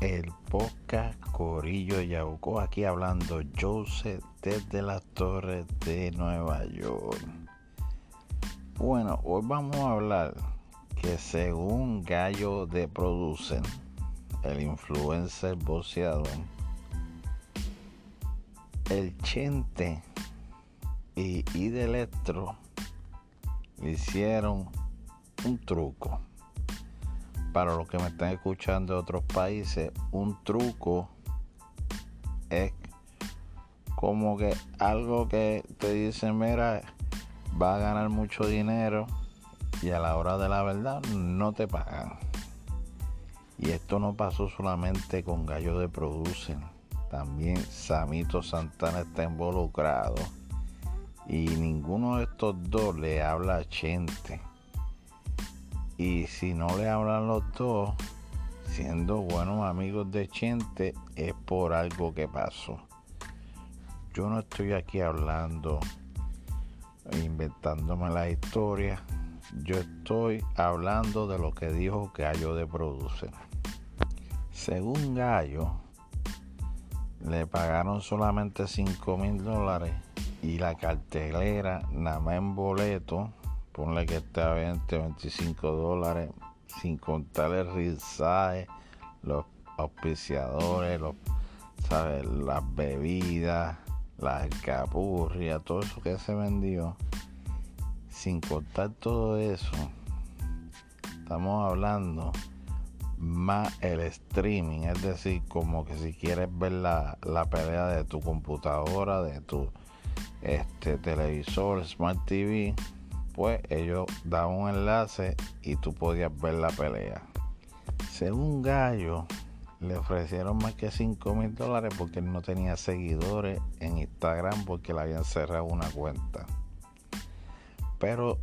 el podcast Corillo Yauco, aquí hablando Joseph desde las torres de Nueva York. Bueno, hoy vamos a hablar que según Gallo de Producen, el influencer boxeador, el Chente y Ide Electro le hicieron un truco para los que me están escuchando de otros países, un truco es como que algo que te dicen, mira, va a ganar mucho dinero y a la hora de la verdad no te pagan. Y esto no pasó solamente con Gallo de Producen, también Samito Santana está involucrado y ninguno de estos dos le habla a Chente y si no le hablan los dos, siendo buenos amigos de Chente, es por algo que pasó. Yo no estoy aquí hablando, inventándome la historia. Yo estoy hablando de lo que dijo Gallo de Producer. Según Gallo, le pagaron solamente 5 mil dólares y la cartelera, nada más en boleto, ponle que esté a 20, 25 dólares, sin contar el risaje, los auspiciadores, los, ¿sabes? las bebidas, las capurrias, todo eso que se vendió, sin contar todo eso, estamos hablando más el streaming, es decir, como que si quieres ver la, la pelea de tu computadora, de tu este televisor, smart TV, pues ellos daban un enlace y tú podías ver la pelea. Según Gallo, le ofrecieron más que 5 mil dólares porque no tenía seguidores en Instagram porque le habían cerrado una cuenta. Pero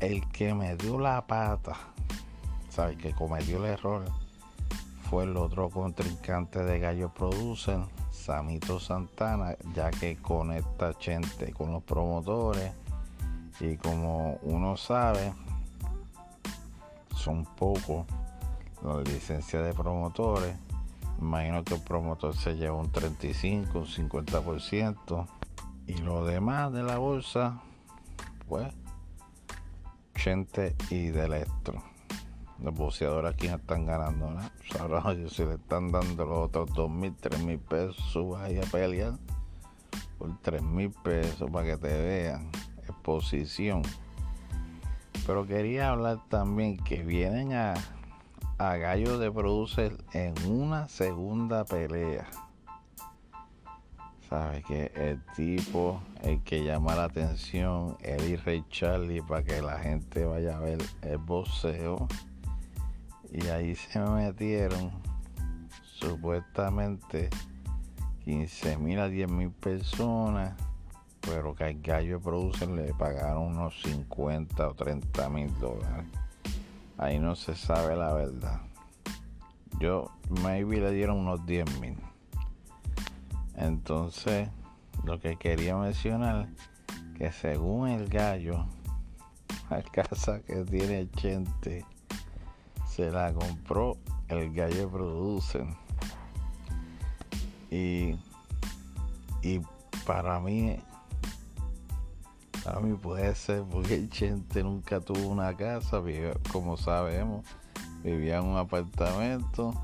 el que me dio la pata, ¿sabes? Que cometió el error fue el otro contrincante de Gallo Producen, Samito Santana, ya que conecta gente con los promotores y como uno sabe, son pocos las licencias de promotores. Imagino que el promotor se lleva un 35, un 50%. Y lo demás de la bolsa, pues, gente y de electro. Los boxeadores aquí no están ganando nada. Ahora ellos si le están dando los otros 2 mil, 3 mil pesos, subas ahí a pelear por 3 mil pesos para que te vean exposición. Pero quería hablar también que vienen a, a Gallo de Producer en una segunda pelea. Sabe que el tipo, el que llama la atención, y Rey Charlie, para que la gente vaya a ver el boxeo. Y ahí se metieron supuestamente 15 mil a 10 mil personas pero que al gallo producen le pagaron unos 50 o 30 mil dólares. Ahí no se sabe la verdad. Yo, maybe le dieron unos 10 mil. Entonces, lo que quería mencionar, que según el gallo, la casa que tiene Chente, se la compró el gallo producen. Y, y para mí a mí puede ser porque el Chente nunca tuvo una casa, como sabemos, vivía en un apartamento.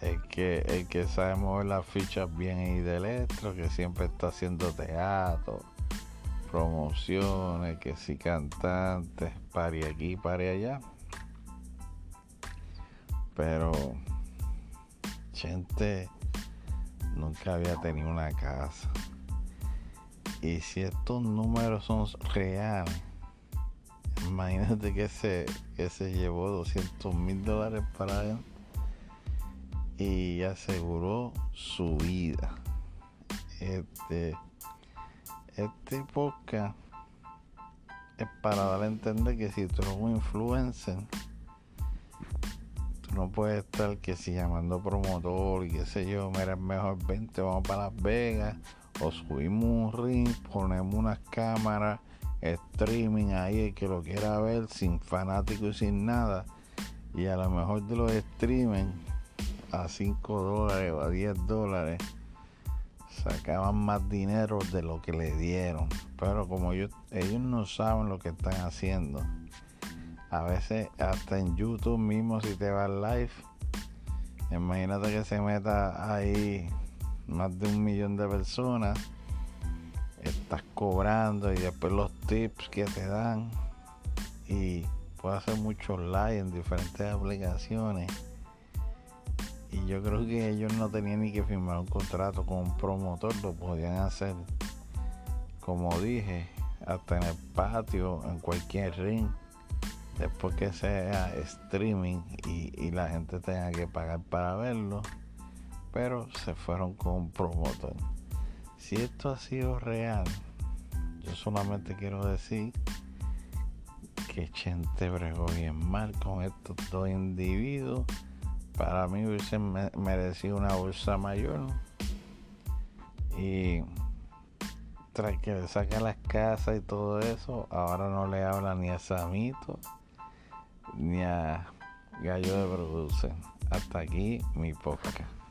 El que, el que sabe las fichas bien y de electro, que siempre está haciendo teatro, promociones, que si cantantes, pare aquí, pare allá. Pero Chente nunca había tenido una casa. Y si estos números son reales, imagínate que se, que se llevó 200 mil dólares para él y aseguró su vida. Este, este podcast es para dar a entender que si tú eres un influencer, tú no puedes estar que si llamando promotor y qué sé yo, mira, mejor vente, vamos para Las Vegas o subimos un ring, ponemos unas cámaras, streaming ahí, el que lo quiera ver, sin fanático y sin nada. Y a lo mejor de los streaming, a 5 dólares o a 10 dólares, sacaban más dinero de lo que le dieron. Pero como ellos, ellos no saben lo que están haciendo, a veces hasta en YouTube mismo si te vas live, imagínate que se meta ahí más de un millón de personas, estás cobrando y después los tips que te dan. Y puedes hacer muchos live en diferentes aplicaciones. Y yo creo que ellos no tenían ni que firmar un contrato con un promotor, lo podían hacer, como dije, hasta en el patio, en cualquier ring, después que sea streaming y, la gente tenga que pagar para verlo, pero se fueron con un promotor. Si esto ha sido real, yo solamente quiero decir que Chente bregó bien mal con estos dos individuos para mí hubiese merecido una bolsa mayor. Y tras que le saca las casas y todo eso, ahora no le habla ni a Samito ni a Gallo de Produce. Hasta aquí mi podcast.